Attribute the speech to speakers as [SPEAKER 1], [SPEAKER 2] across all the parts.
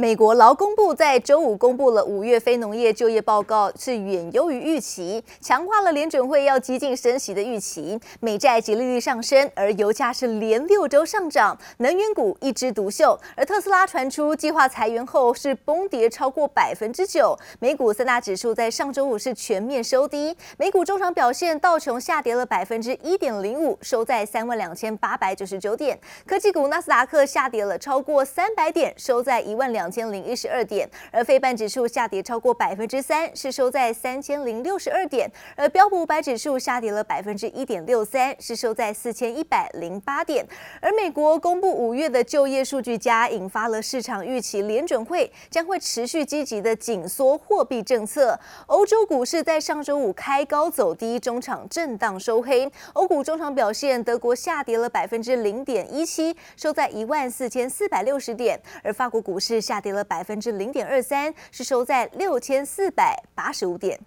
[SPEAKER 1] 美国劳工部在周五公布了五月非农业就业报告，是远优于预期，强化了联准会要激进升息的预期。美债及利率上升，而油价是连六周上涨，能源股一枝独秀。而特斯拉传出计划裁员后，是崩跌超过百分之九。美股三大指数在上周五是全面收低，美股中场表现，道琼下跌了百分之一点零五，收在三万两千八百九十九点。科技股纳斯达克下跌了超过三百点，收在一万两。两千零一十二点，而非半指数下跌超过百分之三，是收在三千零六十二点，而标普五百指数下跌了百分之一点六三，是收在四千一百零八点。而美国公布五月的就业数据加，引发了市场预期，联准会将会持续积极的紧缩货币政策。欧洲股市在上周五开高走低，中场震荡收黑。欧股中场表现，德国下跌了百分之零点一七，收在一万四千四百六十点，而法国股市下。跌了百分之零点二三，是收在六千四百八十五点。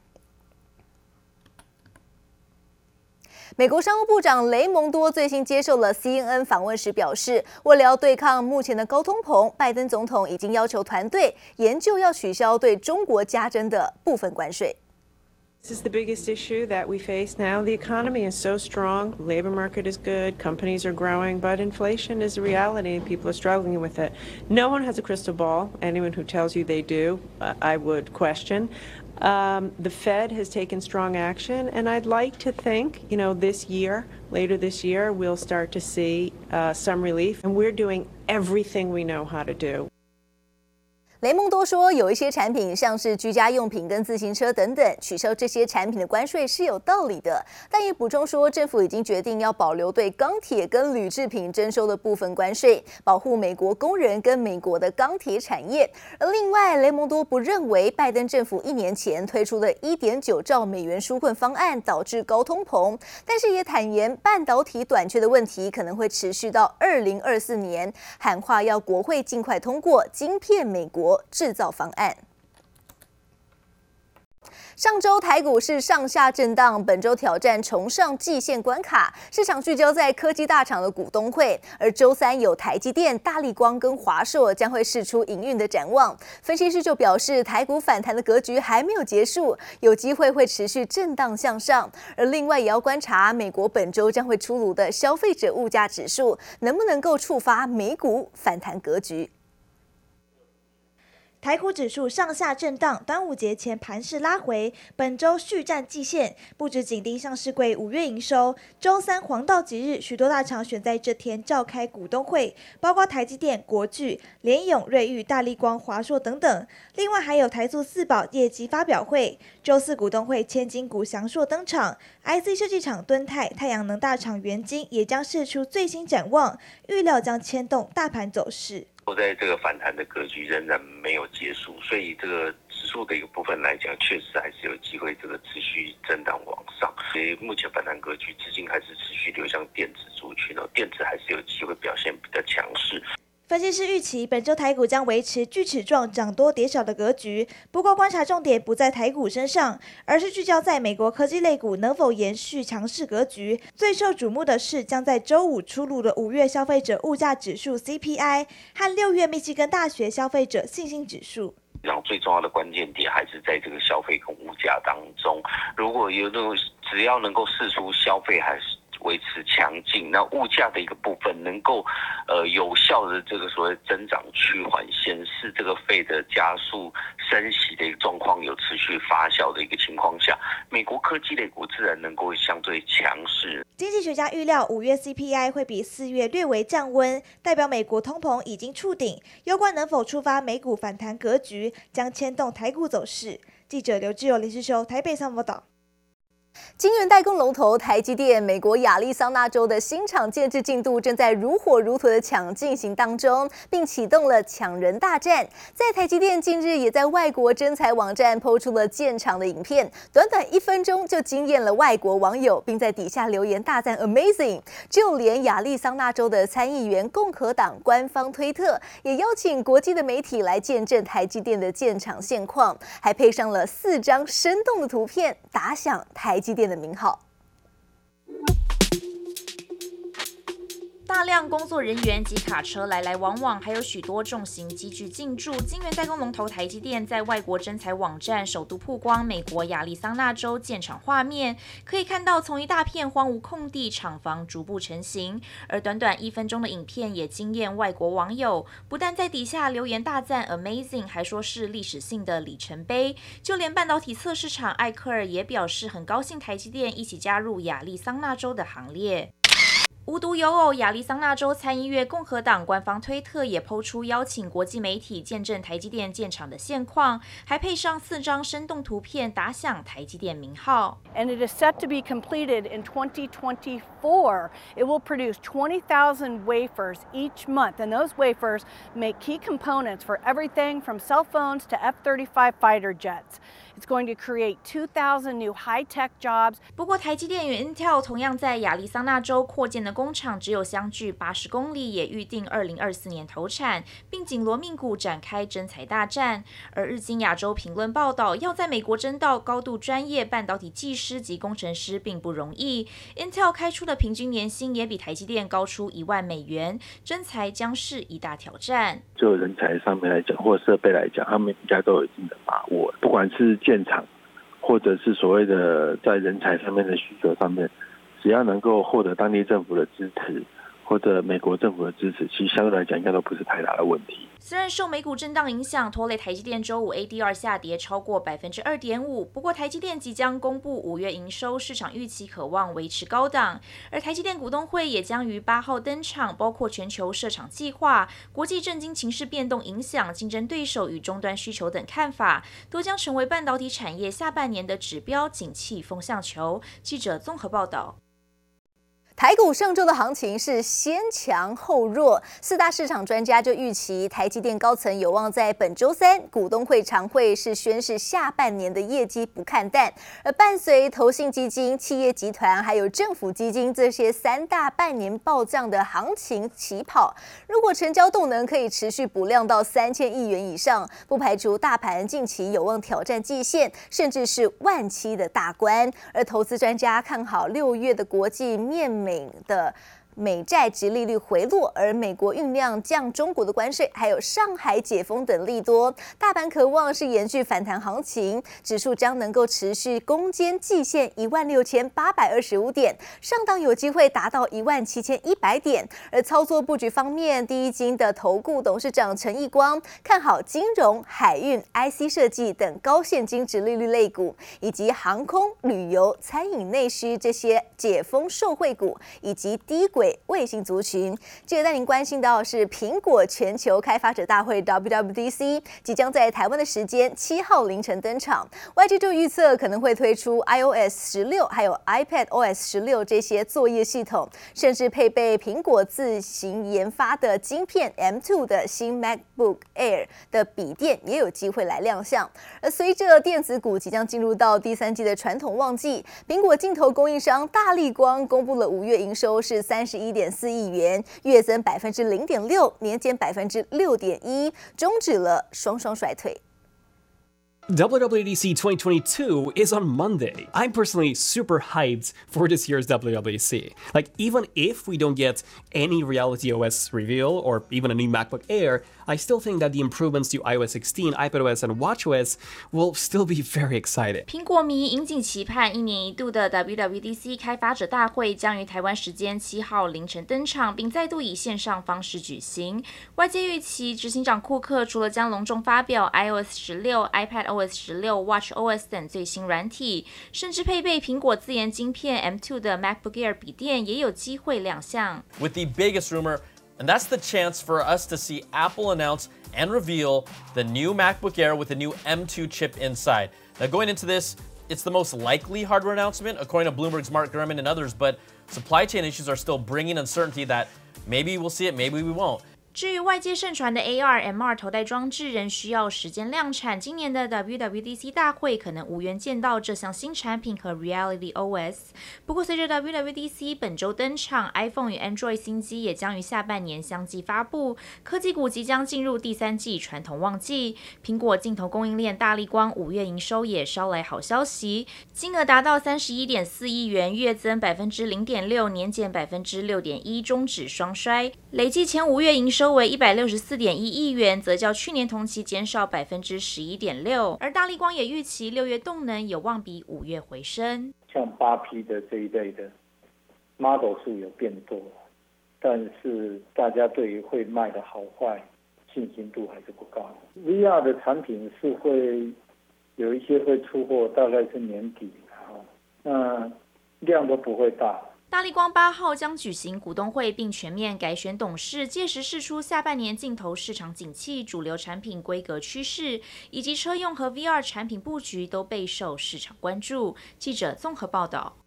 [SPEAKER 1] 美国商务部长雷蒙多最新接受了 CNN 访问时表示，为了要对抗目前的高通膨，拜登总统已经要求团队研究要取消对中国加征的部分关税。
[SPEAKER 2] This is the biggest issue that we face now. The economy is so strong, labor market is good, companies are growing, but inflation is a reality and people are struggling with it. No one has a crystal ball. Anyone who tells you they do, I would question. Um, the Fed has taken strong action, and I'd like to think, you know, this year, later this year, we'll start to see uh, some relief, and we're doing everything we know how to do.
[SPEAKER 1] 雷蒙多说，有一些产品，像是居家用品跟自行车等等，取消这些产品的关税是有道理的。但也补充说，政府已经决定要保留对钢铁跟铝制品征收的部分关税，保护美国工人跟美国的钢铁产业。而另外，雷蒙多不认为拜登政府一年前推出的一点九兆美元纾困方案导致高通膨，但是也坦言半导体短缺的问题可能会持续到二零二四年，喊话要国会尽快通过晶片美国制造方案。上周台股是上下震荡，本周挑战重上季线关卡。市场聚焦在科技大厂的股东会，而周三有台积电、大力光跟华硕将会释出营运的展望。分析师就表示，台股反弹的格局还没有结束，有机会会持续震荡向上。而另外也要观察美国本周将会出炉的消费者物价指数，能不能够触发美股反弹格局。
[SPEAKER 3] 台股指数上下震荡，端午节前盘势拉回，本周续战季线，不止紧盯上市柜五月营收，周三黄道吉日，许多大厂选在这天召开股东会，包括台积电、国巨、联咏、瑞昱、大立光、华硕等等，另外还有台塑四宝业绩发表会。周四股东会，千金股祥硕登场，IC 设计厂敦泰、太阳能大厂元晶也将释出最新展望，预料将牵动大盘走势。
[SPEAKER 4] 在这个反弹的格局仍然没有结束，所以这个指数的一个部分来讲，确实还是有机会这个持续震荡往上。所以目前反弹格局资金还是持续流向电子族群哦，电子还是有机会表现比较强势。
[SPEAKER 3] 分析师预期本周台股将维持锯齿状涨多跌少的格局，不过观察重点不在台股身上，而是聚焦在美国科技类股能否延续强势格局。最受瞩目的是将在周五出炉的五月消费者物价指数 CPI 和六月密西根大学消费者信心指数。
[SPEAKER 4] 然后最重要的关键点还是在这个消费跟物价当中，如果有那种只要能够试出消费还是。维持强劲，那物价的一个部分能够，呃，有效的这个所谓增长趋缓，显示这个费的加速升息的一个状况有持续发酵的一个情况下，美国科技类股自然能够相对强势。
[SPEAKER 3] 经济学家预料五月 CPI 会比四月略微降温，代表美国通膨已经触顶。攸关能否触发美股反弹格局，将牵动台股走势。记者刘志友、林诗修台北上报道。
[SPEAKER 1] 晶圆代工龙头台积电，美国亚利桑那州的新厂建置进度正在如火如荼的抢进行当中，并启动了抢人大战。在台积电近日也在外国征才网站抛出了建厂的影片，短短一分钟就惊艳了外国网友，并在底下留言大赞 Amazing。就连亚利桑那州的参议员共和党官方推特也邀请国际的媒体来见证台积电的建厂现况，还配上了四张生动的图片，打响台积电的名号。
[SPEAKER 5] 大量工作人员及卡车来来往往，还有许多重型机具进驻。晶圆代工龙头台积电在外国征才网站首度曝光美国亚利桑那州建厂画面，可以看到从一大片荒芜空地，厂房逐步成型。而短短一分钟的影片也惊艳外国网友，不但在底下留言大赞 “amazing”，还说是历史性的里程碑。就连半导体测试厂艾克尔也表示很高兴台积电一起加入亚利桑那州的行列。无独有偶，亚利桑那州参议院共和党官方推特也抛出邀请国际媒体见证台积电建厂的现况，还配上四张生动图片，打响台积电名号。
[SPEAKER 6] And it is set to be completed in 2024. It will produce 20,000 wafers each month, and those wafers make key components for everything from cell phones to F-35 fighter jets. It's going to create 2,000 new high-tech jobs.
[SPEAKER 5] 不过，台积电与 Intel 同样在亚利桑那州扩建的。工厂只有相距八十公里，也预定二零二四年投产，并紧锣密鼓展开征才大战。而日经亚洲评论报道，要在美国征到高度专业半导体技师及工程师并不容易。Intel 开出的平均年薪也比台积电高出一万美元，征才将是一大挑战。
[SPEAKER 7] 就人才上面来讲，或设备来讲，他们应该都有一定的把握。不管是建厂，或者是所谓的在人才上面的需求上面。只要能够获得当地政府的支持，或者美国政府的支持，其实相对来讲应该都不是太大的问题。
[SPEAKER 5] 虽然受美股震荡影响，拖累台积电周五 ADR 下跌超过百分之二点五。不过台积电即将公布五月营收，市场预期可望维持高档。而台积电股东会也将于八号登场，包括全球设厂计划、国际政经情势变动影响、竞争对手与终端需求等看法，都将成为半导体产业下半年的指标。景气风向球。记者综合报道。
[SPEAKER 1] 台股上周的行情是先强后弱，四大市场专家就预期台积电高层有望在本周三股东会常会是宣示下半年的业绩不看淡，而伴随投信基金、企业集团还有政府基金这些三大半年暴涨的行情起跑，如果成交动能可以持续补量到三千亿元以上，不排除大盘近期有望挑战季线，甚至是万七的大关。而投资专家看好六月的国际面美。的。美债殖利率回落，而美国酝酿降中国的关税，还有上海解封等利多，大盘可望是延续反弹行情，指数将能够持续攻坚季线一万六千八百二十五点，上档有机会达到一万七千一百点。而操作布局方面，第一金的投顾董事长陈义光看好金融、海运、IC 设计等高现金值利率类股，以及航空、旅游、餐饮、内需这些解封受惠股，以及低轨。卫星族群，接着带您关心到是苹果全球开发者大会 WWDC 即将在台湾的时间七号凌晨登场，YG 就预测可能会推出 iOS 十六还有 iPadOS 十六这些作业系统，甚至配备苹果自行研发的晶片 M2 的新 MacBook Air 的笔电也有机会来亮相。而随着电子股即将进入到第三季的传统旺季，苹果镜头供应商大力光公布了五月营收是三十十一点四亿元，月增百分之零点六，年减百分之六点一，终止了双双衰退。
[SPEAKER 8] WWDC 2022 is on Monday. I'm personally super hyped for this year's WWDC. Like, even if we don't get any Reality OS reveal or even a new MacBook Air, I still think that the improvements to iOS 16, iPadOS, and watchOS will still be very exciting.
[SPEAKER 5] 苹果迷引颈期盼一年一度的 WWDC 开发者大会将于台湾时间七号凌晨登场，并再度以线上方式举行。外界预期，执行长库克除了将隆重发表 iOS 十六、 iPadOS 十六、watchOS 等最新软体，甚至配备苹果自研晶片 M2 的 MacBook Air 笔电也有机会亮相。
[SPEAKER 9] With the biggest rumor And that's the chance for us to see Apple announce and reveal the new MacBook Air with the new M2 chip inside. Now, going into this, it's the most likely hardware announcement, according to Bloomberg's Mark Gurman and others, but supply chain issues are still bringing uncertainty that maybe we'll see it, maybe we won't.
[SPEAKER 5] 至于外界盛传的 AR、MR 头戴装置仍需要时间量产，今年的 WWDC 大会可能无缘见到这项新产品和 Reality OS。不过，随着 WWDC 本周登场，iPhone 与 Android 新机也将于下半年相继发布，科技股即将进入第三季传统旺季。苹果镜头供应链大力光五月营收也捎来好消息，金额达到三十一点四亿元，月增百分之零点六，年减百分之六点一，终止双衰，累计前五月营收。为一百六十四点一亿元，则较去年同期减少百分之十一点六。而大立光也预期六月动能有望比五月回升。
[SPEAKER 10] 像八 P 的这一类的 model 数有变多，但是大家对于会卖的好坏信心度还是不高。VR 的产品是会有一些会出货，大概是年底啊，那量都不会大。
[SPEAKER 5] 大力光八号将举行股东会，并全面改选董事，届时释出下半年镜头市场景气、主流产品规格趋势，以及车用和 VR 产品布局都备受市场关注。记者综合报道。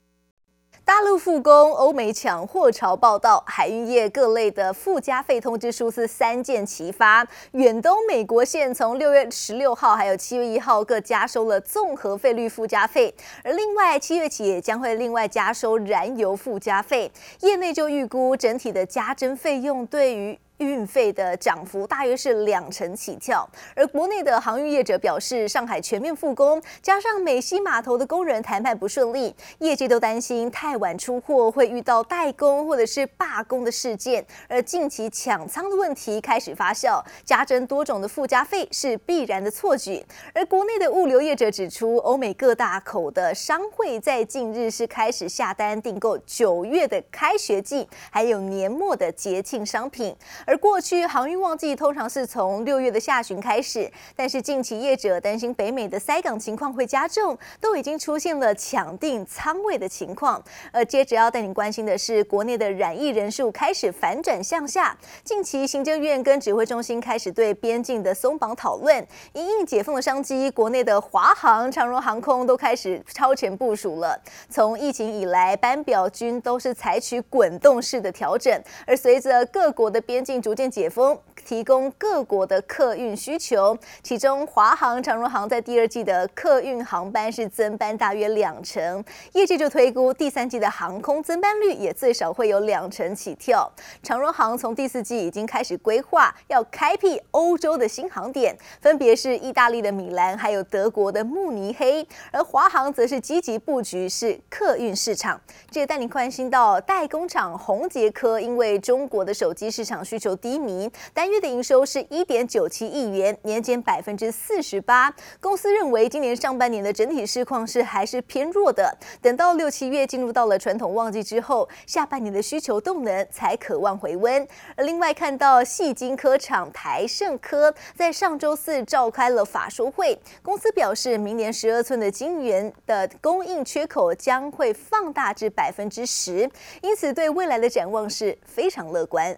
[SPEAKER 1] 大陆复工，欧美抢货潮报道，海运业各类的附加费通知书是三件齐发。远东美国线从六月十六号还有七月一号各加收了综合费率附加费，而另外七月起也将会另外加收燃油附加费。业内就预估整体的加征费用对于运费的涨幅大约是两成起跳，而国内的航运业者表示，上海全面复工，加上美西码头的工人谈判不顺利，业界都担心太晚出货会遇到代工或者是罢工的事件，而近期抢仓的问题开始发酵，加征多种的附加费是必然的错举。而国内的物流业者指出，欧美各大口的商会在近日是开始下单订购九月的开学季，还有年末的节庆商品。而过去航运旺季通常是从六月的下旬开始，但是近期业者担心北美的塞港情况会加重，都已经出现了抢订仓位的情况。而接着要带您关心的是，国内的染疫人数开始反转向下。近期行政院跟指挥中心开始对边境的松绑讨论，因应解封的商机，国内的华航、长荣航空都开始超前部署了。从疫情以来，班表均都是采取滚动式的调整，而随着各国的边境逐渐解封，提供各国的客运需求。其中，华航、长荣航在第二季的客运航班是增班大约两成，业界就推估第三季的航空增班率也最少会有两成起跳。长荣航从第四季已经开始规划要开辟欧洲的新航点，分别是意大利的米兰，还有德国的慕尼黑。而华航则是积极布局是客运市场。这也带您关心到代工厂宏捷科，因为中国的手机市场需求。求低迷，单月的营收是一点九七亿元，年减百分之四十八。公司认为今年上半年的整体市况是还是偏弱的，等到六七月进入到了传统旺季之后，下半年的需求动能才可望回温。而另外看到矽晶科厂台胜科在上周四召开了法说会，公司表示明年十二寸的晶圆的供应缺口将会放大至百分之十，因此对未来的展望是非常乐观。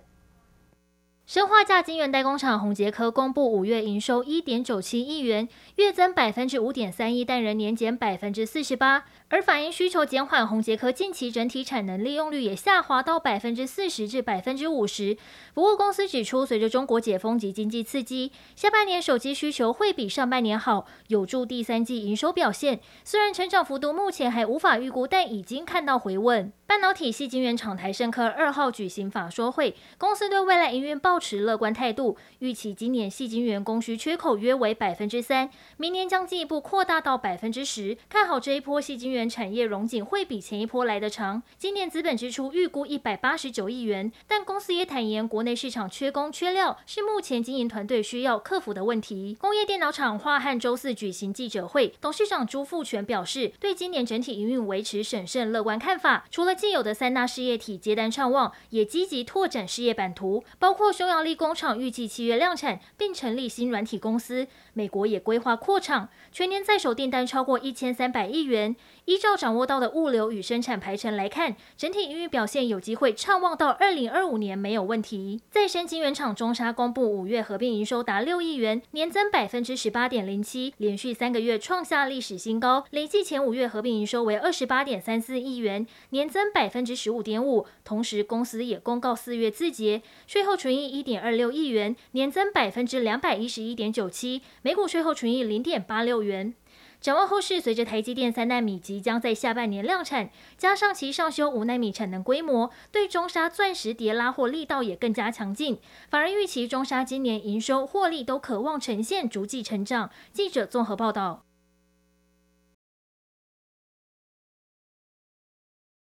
[SPEAKER 11] 生化价晶圆代工厂宏捷科公布五月营收一点九七亿元，月增百分之五点三一，但仍年减百分之四十八。而反映需求减缓，宏捷科近期整体产能利用率也下滑到百分之四十至百分之五十。不过公司指出，随着中国解封及经济刺激，下半年手机需求会比上半年好，有助第三季营收表现。虽然成长幅度目前还无法预估，但已经看到回稳。半导体矽晶圆厂台盛科二号举行法说会，公司对未来营运抱持乐观态度，预期今年矽晶圆供需缺口约为百分之三，明年将进一步扩大到百分之十，看好这一波矽晶圆产业融景会比前一波来得长。今年资本支出预估一百八十九亿元，但公司也坦言，国内市场缺工缺料是目前经营团队需要克服的问题。工业电脑厂化汉周四举行记者会，董事长朱富全表示，对今年整体营运维持审慎乐观看法，除了既有的三大事业体接单畅旺，也积极拓展事业版图，包括匈牙利工厂预计七月量产，并成立新软体公司。美国也规划扩厂，全年在手订单超过一千三百亿元。依照掌握到的物流与生产排程来看，整体营运表现有机会畅旺到二零二五年没有问题。再生晶圆厂中沙公布五月合并营收达六亿元，年增百分之十八点零七，连续三个月创下历史新高。累计前五月合并营收为二十八点三四亿元，年增百分之十五点五。同时，公司也公告四月自结税后纯益一点二六亿元，年增百分之两百一十一点九七，每股税后纯益零点八六元。展望后市，随着台积电三纳米即将在下半年量产，加上其上修五纳米产能规模，对中沙钻石叠拉货力道也更加强劲。反而预期中沙今年营收获利都可望呈现逐季成长。记者综合报道。